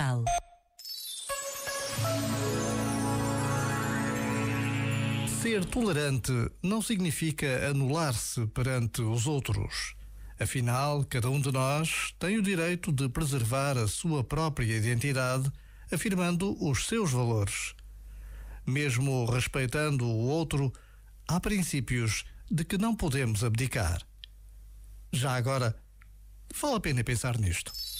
Natal. Ser tolerante não significa anular-se perante os outros. Afinal, cada um de nós tem o direito de preservar a sua própria identidade, afirmando os seus valores. Mesmo respeitando o outro, há princípios de que não podemos abdicar. Já agora, vale a pena pensar nisto.